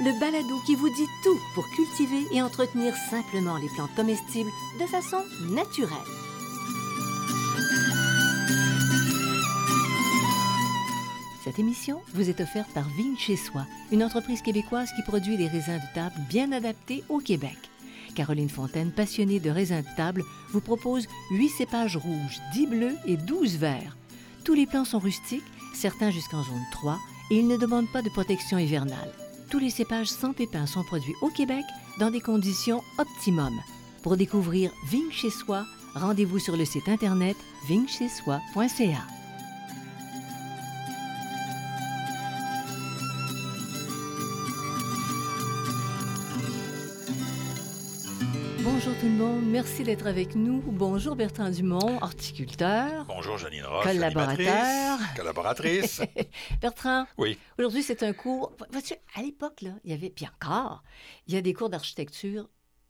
le balado qui vous dit tout pour cultiver et entretenir simplement les plantes comestibles de façon naturelle. Cette émission vous est offerte par Vigne chez soi, une entreprise québécoise qui produit des raisins de table bien adaptés au Québec. Caroline Fontaine, passionnée de raisins de table, vous propose 8 cépages rouges, 10 bleus et 12 verts. Tous les plants sont rustiques, certains jusqu'en zone 3, et ils ne demandent pas de protection hivernale. Tous les cépages sans pépins sont produits au Québec dans des conditions optimum. Pour découvrir Vigne chez soi, rendez-vous sur le site internet vignechersoi.ca. Monde, merci d'être avec nous. Bonjour Bertrand Dumont, horticulteur, Bonjour Janine Roche, Collaborateur. collaboratrice. Bertrand, oui, aujourd'hui c'est un cours. Vois-tu, à l'époque, là, il y avait, puis encore, il y a des cours d'architecture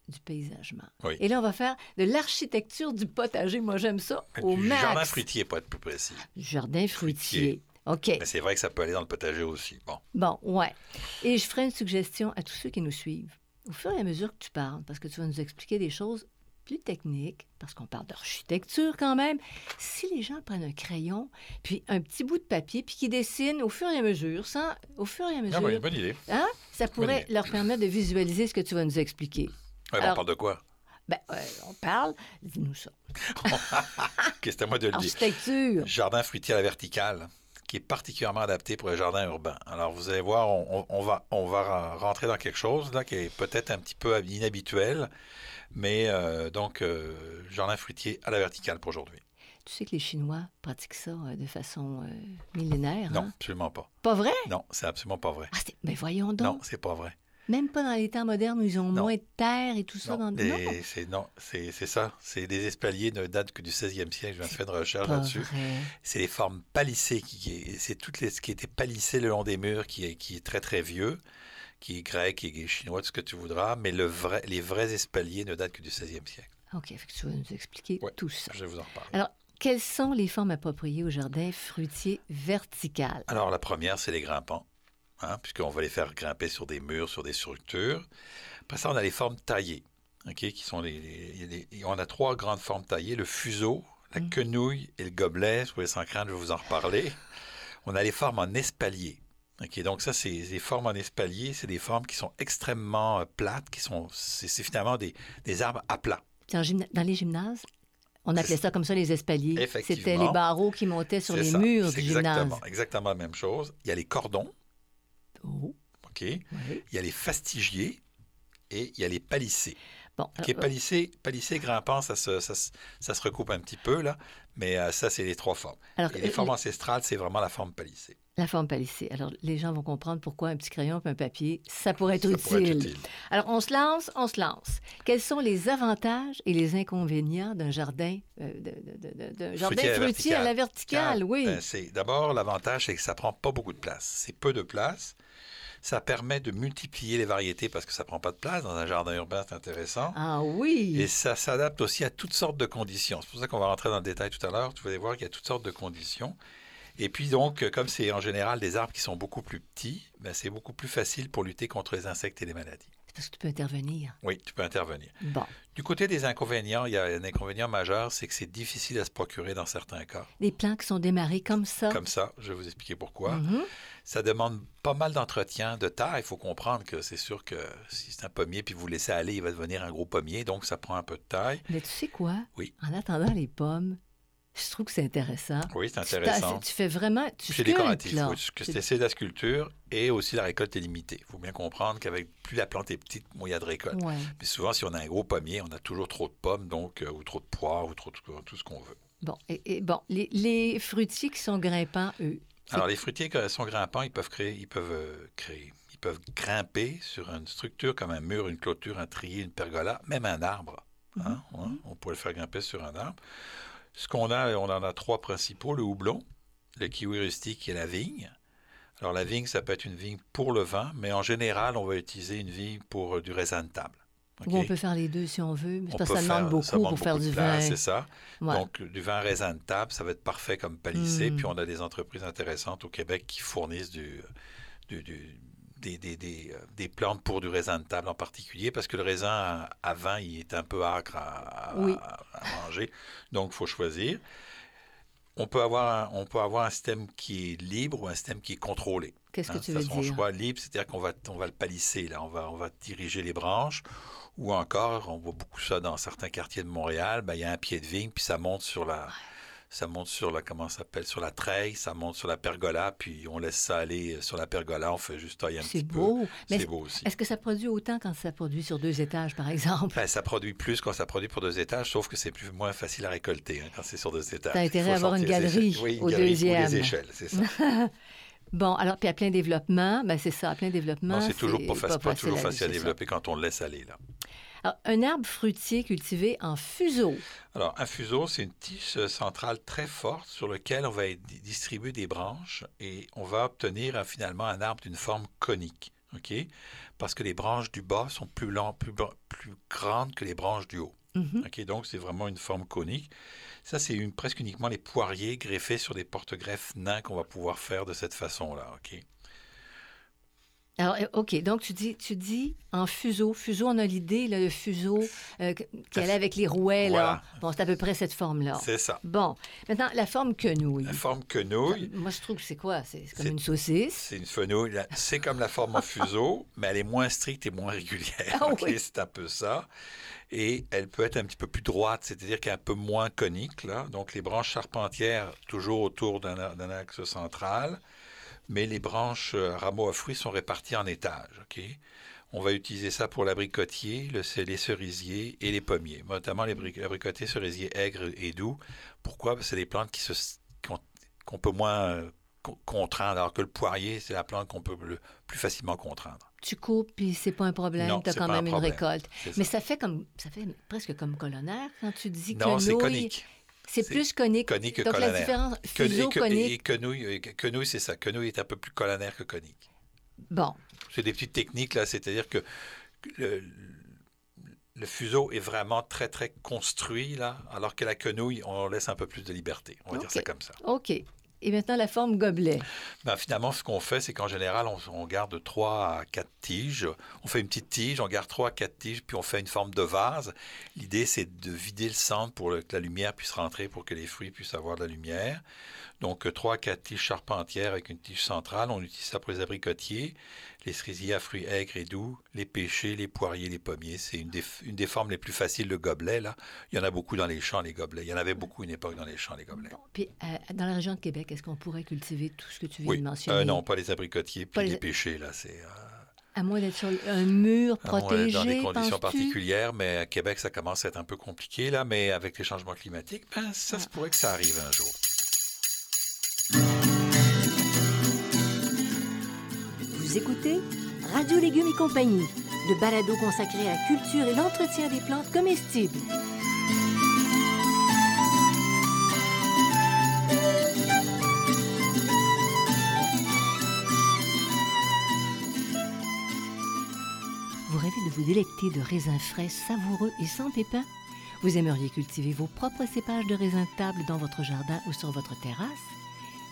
du paysagement. Oui. Et là, on va faire de l'architecture du potager. Moi, j'aime ça au max. jardin fruitier, pour être plus précis. Jardin fruitier. OK. Mais c'est vrai que ça peut aller dans le potager aussi. Bon, Bon, ouais. Et je ferai une suggestion à tous ceux qui nous suivent. Au fur et à mesure que tu parles, parce que tu vas nous expliquer des choses plus techniques, parce qu'on parle d'architecture quand même, si les gens prennent un crayon, puis un petit bout de papier, puis qu'ils dessinent au fur et à mesure, sans, au fur et à mesure, ah, oui, bonne idée. hein, ça pourrait idée. leur permettre de visualiser ce que tu vas nous expliquer. Ouais, Alors- on parle de quoi? Ben, euh, on parle, dis-nous ça. C'est à moi de le dire? Architecture. Jardin fruitier à la verticale, qui est particulièrement adapté pour les jardins urbains. Alors, vous allez voir, on, va, on va rentrer dans quelque chose là, qui est peut-être un petit peu inhabituel, mais euh, donc, euh, jardin fruitier à la verticale pour aujourd'hui. Tu sais que les Chinois pratiquent ça euh, de façon euh, millénaire, Non, hein? absolument pas. Pas vrai? Non, c'est absolument pas vrai. Ah, ben voyons donc. Non, c'est pas vrai. Même pas dans les temps modernes où ils ont Non. moins de terre et tout ça. Non, dans... c'est non, c'est c'est ça. C'est des espaliers ne datent que du 16e siècle. Je viens de faire une recherche là-dessus. C'est les formes palissées qui, qui- c'est toutes les ce qui était palissé le long des murs qui est qui est très très vieux, qui est grec et chinois tout ce que tu voudras, mais le vrai les vrais espaliers ne datent que du 16e siècle. OK, fait que tu vas nous expliquer Ouais. tout ça. Je vais vous en reparler. Alors, quelles sont les formes appropriées au jardin fruitier vertical? Alors la première, c'est les grimpants, hein, puisqu'on va les faire grimper sur des murs, sur des structures. Après ça, on a les formes taillées, qui sont les, les- on a trois grandes formes taillées le fuseau, la Mm. quenouille et le gobelet. Soyez sans crainte, je vais vous en reparler. On a les formes en espalier. Ok, donc ça, c'est des formes en espalier, c'est des formes qui sont extrêmement euh, plates, qui sont, c'est finalement des, des arbres à plat. Dans, les gymnases, on appelait ça comme ça les espaliers. C'était les barreaux qui montaient sur les ça, murs du gymnase. exactement la même chose. Il y a les cordons, Oh, ok. oui. Il y a les fastigiers et il y a les palissés. Bon, Ok, alors, palissé, palissé, grimpant, ça se, ça, se- ça se recoupe un petit peu, là, mais euh, ça, c'est les trois formes. alors, Et les euh, formes ancestrales, c'est vraiment la forme palissée. la forme palissée. Alors, les gens vont comprendre pourquoi un petit crayon et un papier, ça pourrait être Ça utile. pourrait être utile. Alors, on se lance, on se lance. Quels sont les avantages et les inconvénients d'un jardin, euh, d'un jardin Fruitier à la fruitier à la verticale. verticale? Oui. Ben, c'est D'abord, l'avantage, c'est que ça prend pas beaucoup de place. C'est peu de place. Ça permet de multiplier les variétés parce que ça prend pas de place. Dans un jardin urbain, c'est intéressant. ah oui. Et ça s'adapte aussi à toutes sortes de conditions. C'est pour ça qu'on va rentrer dans le détail tout à l'heure. Tu vas voir qu'il y a toutes sortes de conditions. Et puis donc, euh, comme c'est en général des arbres qui sont beaucoup plus petits, ben, c'est beaucoup plus facile pour lutter contre les insectes et les maladies. C'est parce que tu peux intervenir. Oui, tu peux intervenir. Bon. Du côté des inconvénients, il y a un inconvénient majeur, c'est que c'est difficile à se procurer dans certains cas. Des plants qui sont démarrés comme ça. Comme ça, je vais vous expliquer pourquoi. Mhm. Ça demande pas mal d'entretien, de terre. Il faut comprendre que c'est sûr que si c'est un pommier, puis vous laissez aller, il va devenir un gros pommier, donc ça prend un peu de taille. Mais tu sais quoi? Oui. En attendant les pommes, je trouve que c'est intéressant. Oui, c'est Tu intéressant. Tu fais vraiment... Tu C'est décoratif. là. Oui, c'est de la sculpture et aussi la récolte est limitée. Il faut bien comprendre qu'avec plus la plante est petite, moins il y a de récolte. Ouais. Mais souvent, si on a un gros pommier, on a toujours trop de pommes, donc euh, ou trop de poires, ou trop de tout ce qu'on veut. Bon, et, et bon, les, les fruitiers qui sont grimpants, eux, Alors, les fruitiers, quand ils sont grimpants, ils peuvent créer, ils peuvent euh, créer, ils peuvent grimper sur une structure comme un mur, une clôture, un trier, une pergola, même un arbre. Hein, hein, on pourrait le faire grimper sur un arbre. Ce qu'on a, on en a trois principaux le houblon, le kiwi rustique et la vigne. Alors la vigne, ça peut être une vigne pour le vin, mais en général, on va utiliser une vigne pour euh, du raisin de table. Ou on peut faire les deux si on veut. On parce que ça demande faire- beaucoup ça demande pour faire du vin. C'est ça. Ouais. Donc, du vin raisin de table, ça va être parfait comme palissé. Mm. Puis, on a des entreprises intéressantes au Québec qui fournissent du, du- du- des, des- des, euh, des plantes pour du raisin de table en particulier, parce que le raisin à, à vin, il est un peu âcre à, à- Oui. à- manger. Donc, il faut choisir. On peut, avoir un, on peut avoir un système qui est libre ou un système qui est contrôlé. Qu'est-ce que Hein, tu veux son dire? choix libre, c'est-à-dire qu'on va, on va le palisser, là, on va, on va diriger les branches, ou encore, on voit beaucoup ça dans certains quartiers de Montréal, ben, il y a un pied de vigne, puis ça monte sur la, ça monte sur la, comment ça s'appelle, sur la treille, ça monte sur la pergola, puis on laisse ça aller sur la pergola, on fait juste tailler un C'est petit peu. beau. Mais C'est beau aussi. est-ce que ça produit autant quand ça produit sur deux étages, par exemple? Ben, ça produit plus quand ça produit pour deux étages, sauf que c'est plus moins facile à récolter hein, quand c'est sur deux étages. T'as intérêt à avoir une galerie. Oui, une au galerie ou deuxième. des échelles, c'est ça. Bon, alors, puis à plein développement, ben c'est ça, à plein développement. Non, c'est toujours pas, facile, pas toujours facile à ça. développer quand on le laisse aller, là. Alors, un arbre fruitier cultivé en fuseau. Alors, un fuseau, c'est une tige centrale très forte sur laquelle on va di- distribuer des branches et on va obtenir finalement un arbre d'une forme conique. OK? Parce que les branches du bas sont plus, grandes que les branches du haut. Mhm. OK? Donc, c'est vraiment une forme conique. Ça, c'est presque uniquement les poiriers greffés sur des porte-greffes nains qu'on va pouvoir faire de cette façon-là. OK? Alors, euh, OK, donc tu dis, tu dis en fuseau. Fuseau, on a l'idée, le fuseau euh, qui allait avec les rouets, là. Bon, c'est à peu près cette forme-là. C'est ça. Bon, maintenant, la forme quenouille. La forme quenouille, Moi, je trouve que c'est quoi? C'est comme C'est- une saucisse? C'est une fenouille. C'est comme la forme en fuseau, mais elle est moins stricte et moins régulière. Ah oui. C'est un peu ça. Et elle peut être un petit peu plus droite, c'est-à-dire qu'elle est un peu moins conique. Là. Donc les branches charpentières, toujours autour d'un axe central, mais les branches euh, rameaux à fruits sont réparties en étages. On va utiliser ça pour l'abricotier, le, les cerisiers et les pommiers, notamment les bri- l'abricotier, cerisier aigre et doux. Pourquoi? Parce que c'est des plantes qui se, qu'on, qu'on peut moins euh, co- contraindre, alors que le poirier, c'est la plante qu'on peut le plus facilement contraindre. Tu coupes, puis c'est pas un problème. Tu as c'est quand même une récolte. C'est Mais ça. ça fait comme ça fait presque comme colonnaire quand tu dis Non, c'est quenouille. conique. C'est plus conique. Conique que Donc la différence, Que- fuseau, et, que- conique. et quenouille, c'est ça. Quenouille est un peu plus colonnaire que conique. Bon, C'est des petites techniques, là. C'est-à-dire que le, le fuseau est vraiment très, très construit, là, alors que la quenouille, on laisse un peu plus de liberté. On va dire ça comme ça. OK. Et maintenant, la forme gobelet. Ben, finalement, ce qu'on fait, c'est qu'en général, on, garde 3 à 4 tiges. On fait une petite tige, on garde 3 à 4 tiges, puis on fait une forme de vase. L'idée, c'est de vider le centre pour que la lumière puisse rentrer, pour que les fruits puissent avoir de la lumière. Donc, 3 à 4 tiges charpentières avec une tige centrale. On utilise ça pour les abricotiers, les cerisiers à fruits aigres et doux, les pêchers, les poiriers, les pommiers. C'est une des, une des formes les plus faciles, le gobelet. Là. Il y en a beaucoup dans les champs, les gobelets. Il y en avait beaucoup une époque dans les champs, les gobelets. Bon, puis euh, dans la région de Québec, est-ce qu'on pourrait cultiver tout ce que tu viens Oui, de mentionner? Euh, non, pas les abricotiers, puis Pas les les- pêchers, là, c'est... euh, À moins d'être sur un mur protégé, dans des conditions particulières, mais à Québec, ça commence à être un peu compliqué, là, mais avec les changements climatiques, ben, ça Ah. se pourrait que ça arrive un jour. Écoutez Radio Légumes et compagnie, le balado consacré à la culture et l'entretien des plantes comestibles. Vous rêvez de vous délecter de raisins frais, savoureux et sans pépins? Vous aimeriez cultiver vos propres cépages de raisins table dans votre jardin ou sur votre terrasse?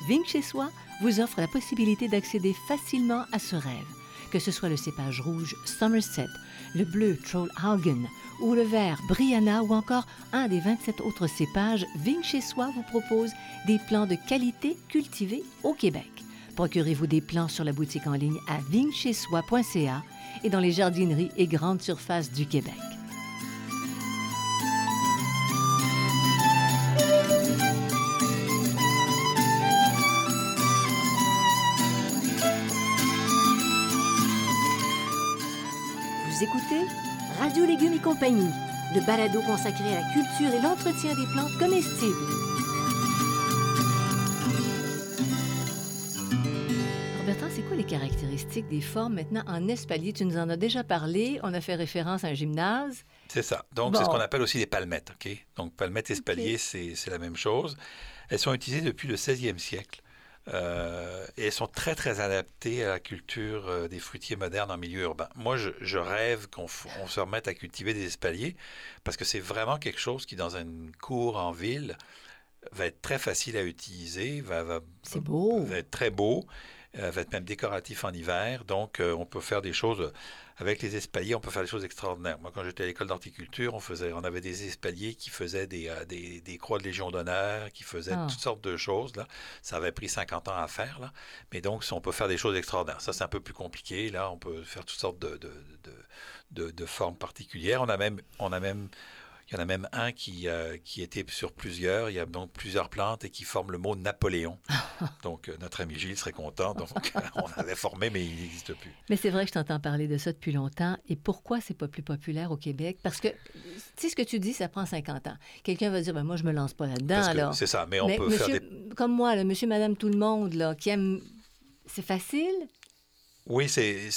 Vigne chez soi vous offre la possibilité d'accéder facilement à ce rêve, que ce soit le cépage rouge Somerset, le bleu Trollhaugen ou le vert Brianna ou encore un des 27 autres cépages, Vigne chez soi vous propose des plants de qualité cultivés au Québec. Procurez-vous des plants sur la boutique en ligne à vignechezsoi.ca et dans les jardineries et grandes surfaces du Québec. Radio Légumes et compagnie, le balado consacré à la culture et l'entretien des plantes comestibles. Bertrand, c'est quoi les caractéristiques des formes maintenant en espalier. Tu nous en as déjà parlé. On a fait référence à un gymnase. C'est ça. Donc, c'est ce qu'on appelle aussi les palmettes. OK? Donc, palmettes espalier, c'est la même chose. Elles sont utilisées depuis le 16e siècle. Euh, et elles sont très, très adaptées à la culture euh, des fruitiers modernes en milieu urbain. Moi, je, rêve qu'on se remette à cultiver des espaliers parce que c'est vraiment quelque chose qui, dans une cour en ville, va être très facile à utiliser, va, va, beau. va être très beau, euh, va être même décoratif en hiver. Donc, on peut faire des choses avec les espaliers, on peut faire des choses extraordinaires. Moi, quand j'étais à l'école d'horticulture, on, faisait, on avait des espaliers qui faisaient des, euh, des, des croix de Légion d'honneur, qui faisaient ah. toutes sortes de choses. Là. Ça avait pris 50 ans à faire. Là. Mais donc, on peut faire des choses extraordinaires. Ça, c'est un peu plus compliqué. Là, on peut faire toutes sortes de, de, de, de formes particulières. On a même, on a même il y en a même un qui, euh, qui était sur plusieurs. Il y a donc plusieurs plantes et qui forment le mot Napoléon. donc, euh, notre ami Gilles serait content. Donc, on avait formé, mais il n'existe plus. Mais c'est vrai que je t'entends parler de ça depuis longtemps. Et pourquoi c'est pas plus populaire au Québec? Parce que, tu sais, ce que tu dis, ça prend 50 ans. Quelqu'un va dire, ben, moi, je me lance pas là-dedans. C'est ça, mais on peut faire des... Comme moi, monsieur, madame, tout le monde, là, qui aime... C'est facile, oui, c'est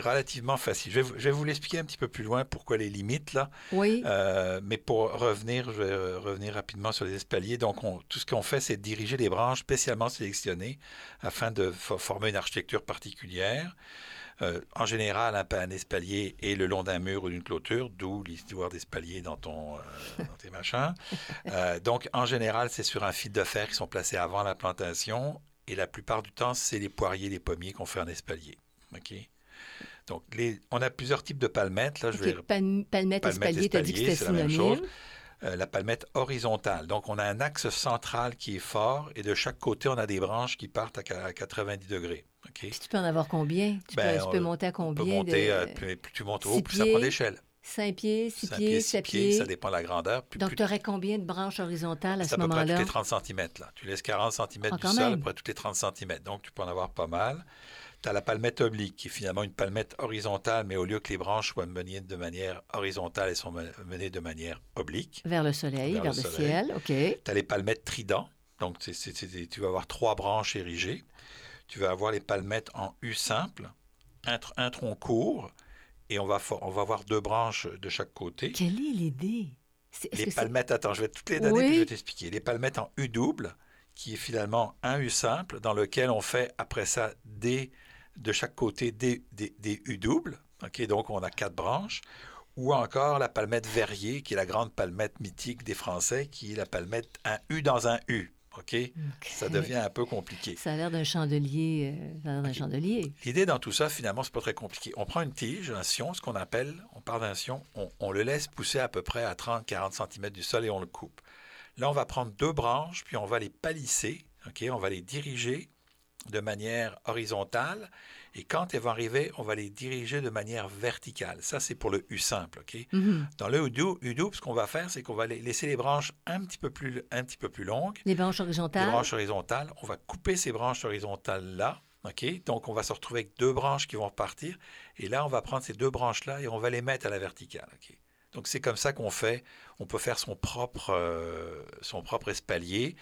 relativement facile. Je vais, vous l'expliquer un petit peu plus loin pourquoi les limites là. Oui. Euh, mais pour revenir, je vais revenir rapidement sur les espaliers. Donc, tout ce qu'on fait, c'est diriger les branches spécialement sélectionnées afin de former une architecture particulière. Euh, en général, un, un espalier est le long d'un mur ou d'une clôture, d'où l'histoire d'espalier dans, ton, euh, tes machins. donc, en général, c'est sur un fil de fer qui sont placés avant la plantation et la plupart du temps, c'est les poiriers, les pommiers qu'on fait en espalier. OK? Donc, les, on a plusieurs types de palmettes. Là, je vais... palmette, espalier, tu as dit que c'était synonyme. Euh, la palmette horizontale. Donc, on a un axe central qui est fort et de chaque côté, on a des branches qui partent à 90 degrés. Puis tu peux en avoir combien? Tu, peux, ben, monter à combien? Monter, euh, plus, tu montes haut, plus ça prend d'échelle. 5 pieds, 6 pieds, 7 pieds. Ça dépend de la grandeur. Donc, tu aurais combien de branches horizontales à ce moment-là? à peu près toutes les 30 cm. Là. Tu laisses 40 cm ah, du sol, après toutes les 30 cm. Donc, tu peux en avoir pas mal. Tu as la palmette oblique, qui est finalement une palmette horizontale, mais au lieu que les branches soient menées de manière horizontale, elles sont menées de manière oblique. Vers le soleil, vers, le, ciel, OK. Tu as les palmettes trident. Donc, tu vas avoir trois branches érigées. Tu vas avoir les palmettes en U simple, un, un tronc court, et on va, on va avoir deux branches de chaque côté. Quelle est l'idée? les palmettes, attends, je vais toutes les donner puis je vais t'expliquer. Les palmettes en U double, qui est finalement un U simple, dans lequel on fait après ça des, de chaque côté des, des, U doubles. Donc on a quatre branches. Ou encore la palmette verrier, qui est la grande palmette mythique des Français, qui est la palmette un U dans un U. OK? Ça devient un peu compliqué. Ça a l'air d'un chandelier. Euh, chandelier. L'idée dans tout ça, finalement, c'est pas très compliqué. On prend une tige, un sion, ce qu'on appelle, on part d'un sion, on, le laisse pousser à peu près à 30-40 cm du sol et on le coupe. Là, on va prendre deux branches, puis on va les palisser, OK? On va les diriger de manière horizontale et quand elles vont arriver, on va les diriger de manière verticale. Ça, c'est pour le U simple. OK? Mm-hmm. Dans le U double, ce qu'on va faire, c'est qu'on va laisser les branches un petit, peu plus, un petit peu plus longues. Les branches horizontales. Les branches horizontales. On va couper ces branches horizontales-là. OK? Donc, on va se retrouver avec deux branches qui vont repartir. Et là, on va prendre ces deux branches-là et on va les mettre à la verticale. OK? Donc, c'est comme ça qu'on fait. On peut faire son propre, euh, son propre espalier.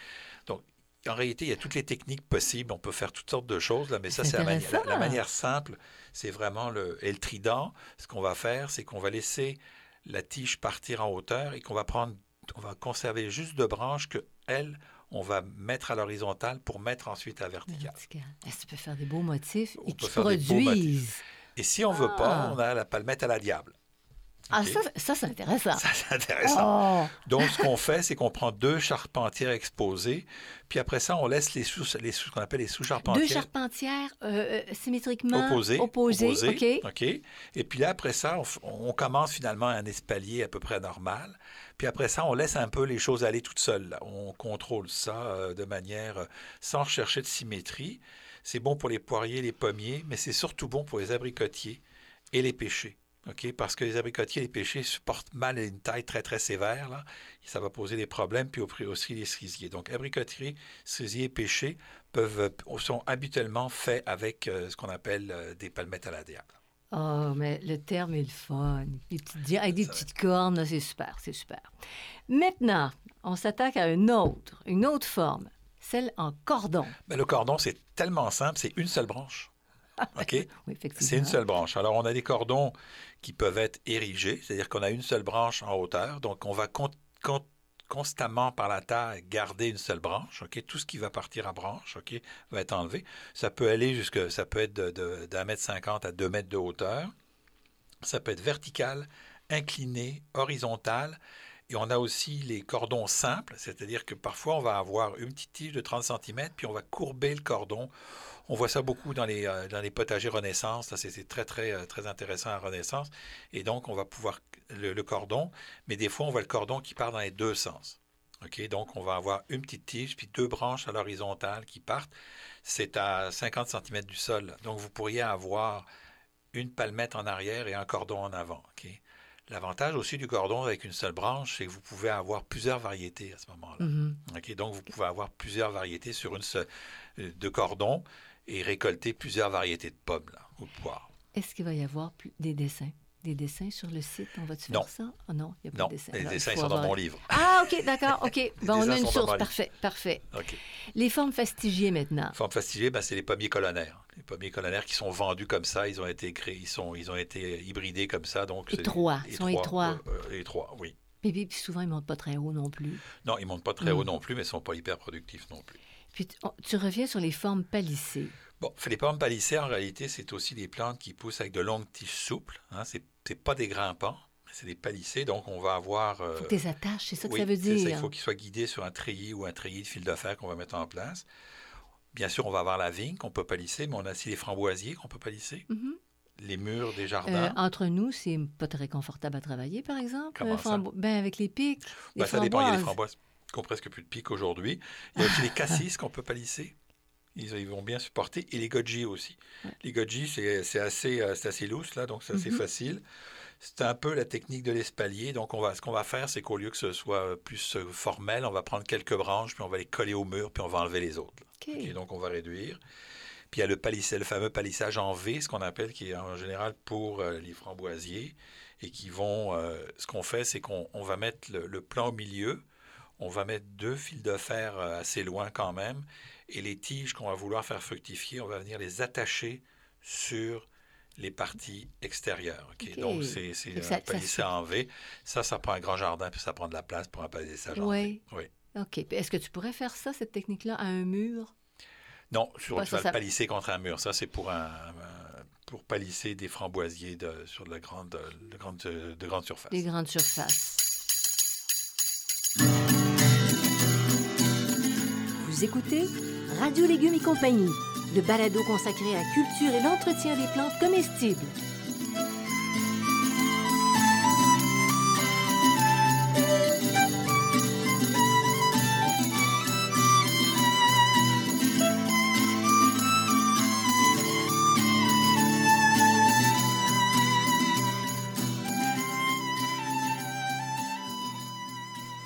En réalité, il y a toutes les techniques possibles. On peut faire toutes sortes de choses, là, mais ça, c'est la, manière simple. C'est vraiment le. Et le trident, ce qu'on va faire, c'est qu'on va laisser la tige partir en hauteur et qu'on va prendre. On va conserver juste deux branches que, elles, on va mettre à l'horizontale pour mettre ensuite à la verticale. Est-ce que tu peux faire des beaux motifs et qui produisent? Et si on ne veut pas, ah. on a la palmette à la diable. Ah, ça, ça c'est intéressant. Ça, c'est intéressant. Oh. Donc, ce qu'on fait, c'est qu'on prend deux charpentières exposées, puis après ça, on laisse les sous, les sous, ce qu'on appelle les sous-charpentières. Deux charpentières euh, euh, symétriquement opposées. Opposées, OK. OK. Et puis là, après ça, on, commence finalement un espalier à peu près normal. Puis après ça, on laisse un peu les choses aller toutes seules. On contrôle ça euh, de manière sans chercher de symétrie. C'est bon pour les poiriers, les pommiers, mais c'est surtout bon pour les abricotiers et les pêchers parce que les abricotiers et les pêchers supportent mal une taille très, très sévère. Là. ça va poser des problèmes, puis aussi les cerisiers. Donc, abricotiers, cerisiers et pêchers peuvent, euh, sont habituellement faits avec euh, ce qu'on appelle euh, des palmettes à la diable. Oh, mais le terme est le fun. avec des petites cornes, c'est super, c'est super. Maintenant, on s'attaque à une autre, une autre forme, celle en cordon. Mais le cordon, c'est tellement simple, c'est une seule branche. OK? Oui. C'est une seule branche. Alors, on a des cordons qui peuvent être érigés, c'est-à-dire qu'on a une seule branche en hauteur. Donc, on va con- con- constamment par la terre garder une seule branche. OK? Tout ce qui va partir à branche va être enlevé. Ça peut aller jusque, ça peut être de- de- mètre cinquante à deux mètres de hauteur. Ça peut être vertical, incliné, horizontal. Et on a aussi les cordons simples, c'est-à-dire que parfois on va avoir une petite tige de 30 cm, puis on va courber le cordon. On voit ça beaucoup dans les, euh, dans les potagers Renaissance. C'est très, très, euh, très intéressant à Renaissance. Et donc, on va pouvoir le, le cordon, mais des fois, on voit le cordon qui part dans les deux sens. OK? Donc, on va avoir une petite tige, puis deux branches à l'horizontale qui partent. C'est à 50 cm du sol. Donc, vous pourriez avoir une palmette en arrière et un cordon en avant. OK? L'avantage aussi du cordon avec une seule branche, c'est que vous pouvez avoir plusieurs variétés à ce moment-là. Mhm. OK? Donc, vous pouvez avoir plusieurs variétés sur une seule, euh, de cordons et récolter plusieurs variétés de pommes là, ou de poires. Est-ce qu'il va y avoir plus- des dessins? Des dessins sur le site? On va-tu faire ça? Ah non, il n'y a pas Non, de dessins. les Alors, dessins sont dans mon livre. Ah, OK, d'accord, OK. Bon, on a une source. Parfait, parfait. OK. Les formes fastigiées maintenant. Forme fastigiée, ben, c'est les pommiers colonnaires. Les pommiers colonnaires qui sont vendus comme ça, ils ont été créés, ils, sont, ils ont été hybridés comme ça. Donc Étroits, ils sont étroits. euh, euh, étroits, oui. Et puis, souvent, ils ne montent pas très haut non plus. Non, ils montent pas très Mm. haut non plus, mais ils sont pas hyper productifs non plus. Puis, tu- reviens sur les formes palissées. Bon, les pommes palissées, en réalité, c'est aussi des plantes qui poussent avec de longues tiges souples. Hein. C'est pas des grimpants, c'est des palissés. Donc, on va avoir. euh, faut que les attaches, c'est ça que oui, ça veut dire. Il faut qu'ils soient guidés sur un treillis ou un treillis de fil de fer qu'on va mettre en place. Bien sûr, on va avoir la vigne qu'on peut palisser, mais on a aussi les framboisiers qu'on peut palisser, Mhm. les murs des Euh, jardins. entre nous, c'est pas très confortable à travailler, par exemple. Comment euh, ça? Ben, avec les pics, les Ben, ça dépend. Il y a les framboises. Qui ont presque plus de pics aujourd'hui. Il y a aussi les cassis qu'on peut palisser. Ils, ils vont bien supporter. Et les goji aussi. Les goji, c'est assez, euh, assez loose, là, donc c'est assez Mhm. facile. C'est un peu la technique de l'espalier. Donc, on va, ce qu'on va faire, c'est qu'au lieu que ce soit plus euh, formel, on va prendre quelques branches, puis on va les coller au mur, puis on va enlever les autres. là. OK. OK, donc, on va réduire. Puis, il y a le, palissage, le fameux palissage en V, ce qu'on appelle, qui est en général pour euh, les framboisiers, et qui vont... euh, ce qu'on fait, c'est qu'on on va mettre le, le plan au milieu, on va mettre deux fils de fer euh, assez loin quand même, et les tiges qu'on va vouloir faire fructifier, on va venir les attacher sur les parties extérieures. Donc, c'est un en V. Ça, ça prend un grand jardin, puis ça prend de la place pour un palissage en Oui. V. Oui. OK. Est-ce que tu pourrais faire ça, cette technique-là, à un mur? Non, sur, tu ça, vas ça- le palisser contre un mur. Ça, c'est pour un, un- pour palisser des framboisiers de, sur de la grande, de grande, de grande surface. Des grandes surfaces. Écoutez Radio Légumes et compagnie, le balado consacré à la culture et l'entretien des plantes comestibles.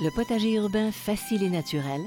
Le potager urbain facile et naturel,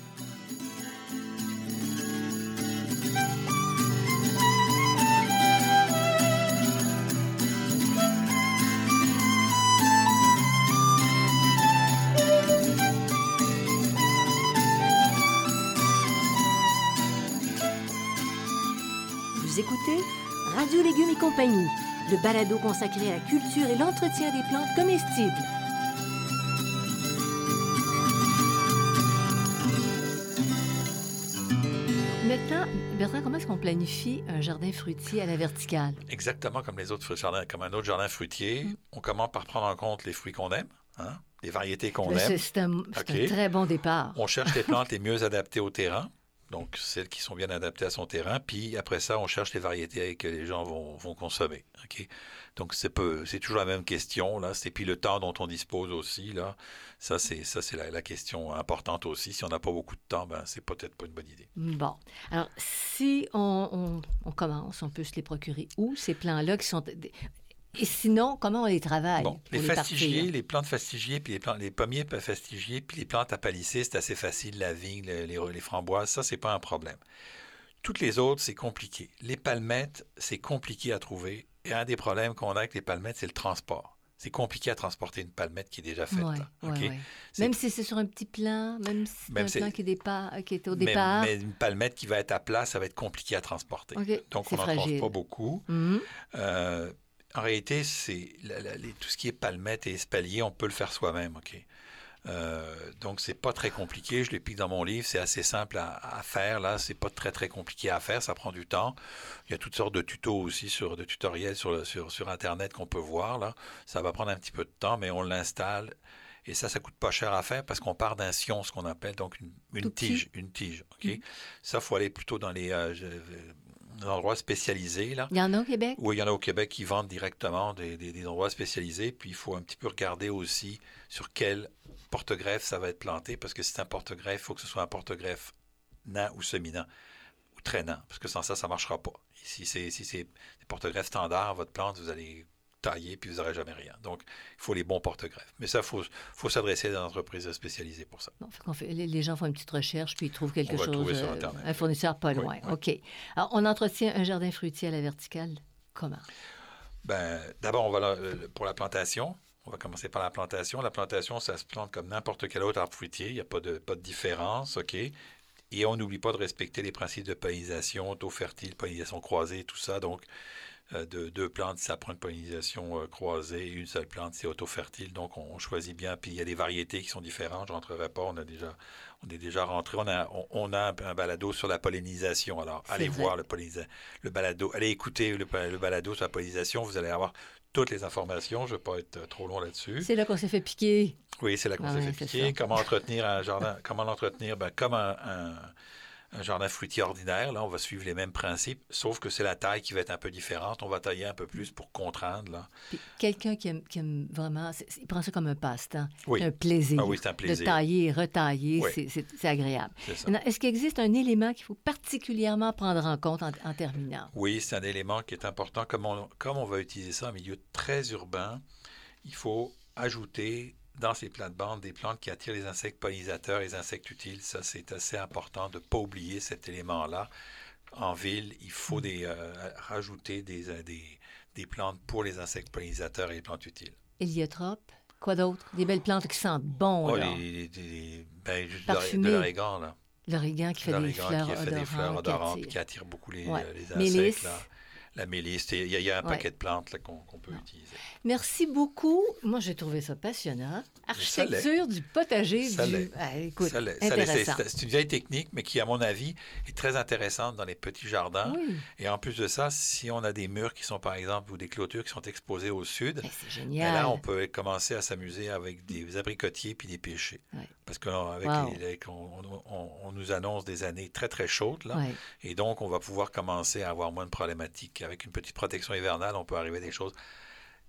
Écoutez Radio Légumes et compagnie, le balado consacré à la culture et l'entretien des plantes comestibles. Maintenant, Bertrand, comment est-ce qu'on planifie un jardin fruitier à la verticale? Exactement comme les autres jardins, comme un autre jardin fruitier. On commence par prendre en compte les fruits qu'on aime, hein, les variétés qu'on aime. C'est un, un très bon départ. On cherche les plantes les mieux adaptées au terrain, donc celles qui sont bien adaptées à son terrain. Puis après ça, on cherche les variétés que les gens vont, vont consommer. OK? Donc c'est toujours la même question là. C'est puis le temps dont on dispose aussi là. Ça c'est ça c'est la, question importante aussi. Si on n'a pas beaucoup de temps, ben c'est peut-être pas une bonne idée. Bon. Alors, si on, on- commence, on peut se les procurer où, ces plants-là qui sont... Et sinon, comment on les travaille? Bon, les les plantes fastigiées, puis les, plantes, les pommiers pas fastigiés, puis les plantes à palisser, c'est assez facile. La vigne, le- les, les framboises, ça, c'est pas un problème. Toutes les autres, c'est compliqué. Les palmettes, c'est compliqué à trouver. un des problèmes qu'on a avec les palmettes, c'est le transport. C'est compliqué à transporter une palmette qui est déjà faite. Ouais, là, ouais, OK? ouais. C'est- Même si c'est sur un petit plan, même si c'est un plan qui, dépa- qui est au Mais- départ. Mais, une palmette qui va être à plat, ça va être compliqué à transporter. Donc, on n'en fragile. pas beaucoup. Mhm. Euh, en réalité, c'est tout ce qui est palmette et espalier, on peut le faire soi-même, ok. Euh, donc c'est pas très compliqué. Je l'explique dans mon livre. C'est assez simple à, à faire. Là, c'est pas très très compliqué à faire. Ça prend du temps. Il y a toutes sortes de tutos aussi sur de tutoriels sur le- sur sur internet qu'on peut voir. Là, ça va prendre un petit peu de temps, mais on l'installe. Et ça, ça coûte pas cher à faire parce qu'on part d'un sion, ce qu'on appelle donc une, tige, une tige. Ok. Mhm. Ça, faut aller plutôt dans les euh, endroits spécialisés là. Il y en a au Québec? Oui, il y en a au Québec qui vendent directement des, des- des endroits spécialisés. Puis il faut un petit peu regarder aussi sur quel porte-greffe ça va être planté. Parce que si c'est un porte-greffe, il faut que ce soit un porte-greffe nain ou semi-nain ou traînant. Parce que sans ça, ça ne marchera pas. Et si c'est si c'est des porte-greffes standards, votre plante, vous allez tailler puis vous n'aurez jamais rien. Donc, il faut les bons porte-greffes. Mais ça, il faut, faut s'adresser à des entreprises spécialisées pour ça. Bon, fait qu'on fait- les, gens font une petite recherche, puis ils trouvent quelque On va chose, trouver sur euh, Internet, un fournisseur pas loin. oui. OK. Alors, on entretient un jardin fruitier à la verticale. Comment? Ben, d'abord, on va pour la plantation. On va commencer par la plantation. La plantation, ça se plante comme n'importe quel autre arbre fruitier. Il n'y a pas de, pas de différence, OK? Et on n'oublie pas de respecter les principes de pollinisation, taux fertile, pollinisation croisée, tout ça. Donc, de deux plantes, ça prend une pollinisation euh, croisée. Une seule plante, c'est auto-fertile. Donc, on, choisit bien. Puis, il y a des variétés qui sont différentes. Je rentrerai pas. On a déjà, on est déjà rentré. On a, on, on a un, un balado sur la pollinisation. Alors, allez vrai. voir le, le balado. Allez écouter le, le balado sur la pollinisation. Vous allez avoir toutes les informations. Je ne vais pas être euh, trop long là-dessus. C'est là qu'on s'est fait piquer. Oui, c'est là qu'on Ah s'est ouais, fait piquer. Comment entretenir un jardin, comment l'entretenir? Ben, comme un, un- un jardin fruitier ordinaire, là, on va suivre les mêmes principes, sauf que c'est la taille qui va être un peu différente. On va tailler un peu plus pour contraindre, là. Quelqu'un qui aime, qui aime vraiment, il prend ça comme un passe-temps, Oui. un plaisir. Ah oui, c'est un De plaisir. tailler et retailler, Oui. c'est- agréable. Est-ce qu'il existe un élément qu'il faut particulièrement prendre en compte en, en terminant? Oui, c'est un élément qui est important. Comme on, comme on va utiliser ça en milieu très urbain, il faut ajouter dans ces plates-bandes des plantes qui attirent les insectes pollinisateurs, les insectes utiles. Ça, c'est assez important de ne pas oublier cet élément-là. En ville, il faut Mm. des, euh, rajouter des, euh, des, des plantes pour les insectes pollinisateurs et les plantes utiles. Héliotrope? Quoi d'autre? Des belles plantes qui sentent bon, Oh, là. les- ben, juste de l'origan, là. L'origan qui fait des fleurs qui fait des fleurs odorantes. qui odorantes, attirent. qui attire beaucoup les, Ouais. les insectes. Mélisse. là. La mélisse, il y, a- il y a un Ouais. paquet de plantes qu'on peut utiliser. Merci beaucoup. Moi, j'ai trouvé ça passionnant. Architecture du potager Ça du... l'est. Ah, écoute. C'est- une vieille technique, mais qui, à mon avis, est très intéressante dans les petits jardins. Oui, Et en plus de ça, si on a des murs qui sont, par exemple, ou des clôtures qui sont exposées au sud, c'est ben génial. là, on peut commencer à s'amuser avec des abricotiers puis des pêchers. Ouais. Parce qu'avec Wow. on, nous annonce des années très, très chaudes, là. Ouais. Et donc, on va pouvoir commencer à avoir moins de problématiques. Avec une petite protection hivernale, on peut arriver à des choses.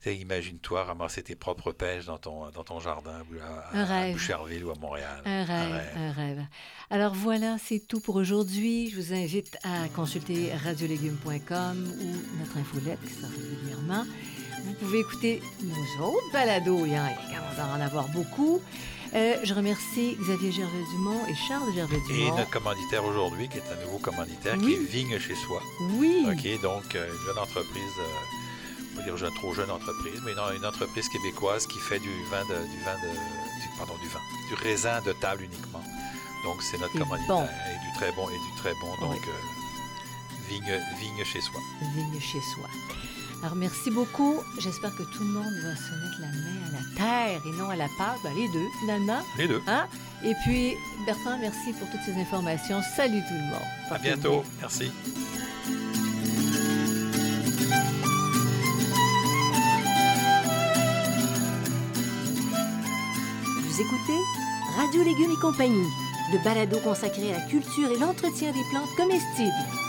Imagine-toi ramasser tes propres pèches dans ton, dans ton jardin à, à rêve. Boucherville ou à Montréal. Un rêve, un rêve. Alors voilà, c'est tout pour aujourd'hui. Je vous invite à consulter radiolégumes.com ou notre infolette qui sort régulièrement. Vous pouvez écouter nos autres balados, il y en à en avoir beaucoup. Euh, je remercie Xavier Gervais-Dumont et Charles Et Gervais-Dumont. notre commanditaire aujourd'hui, qui est un nouveau commanditaire, Oui. qui est Vigne chez soi. Oui, OK, donc euh, une jeune entreprise, euh, on va dire jeune, trop jeune entreprise, mais non, une entreprise québécoise qui fait du vin de, du vin de, du- pardon, du vin, du raisin de table uniquement. Donc c'est notre Et commanditaire bon. et du très bon et du très bon. Donc euh, vigne, vigne chez soi. vigne chez soi. Alors merci beaucoup. J'espère que tout le monde va se mettre la main à la terre et non à la pâte. Ben, les deux, finalement. Les deux. Hein? Et puis, Bertrand, merci pour toutes ces informations. Salut tout le monde. À bientôt. bien. Merci. Vous écoutez Radio Légumes et compagnie, le balado consacré à la culture et l'entretien des plantes comestibles.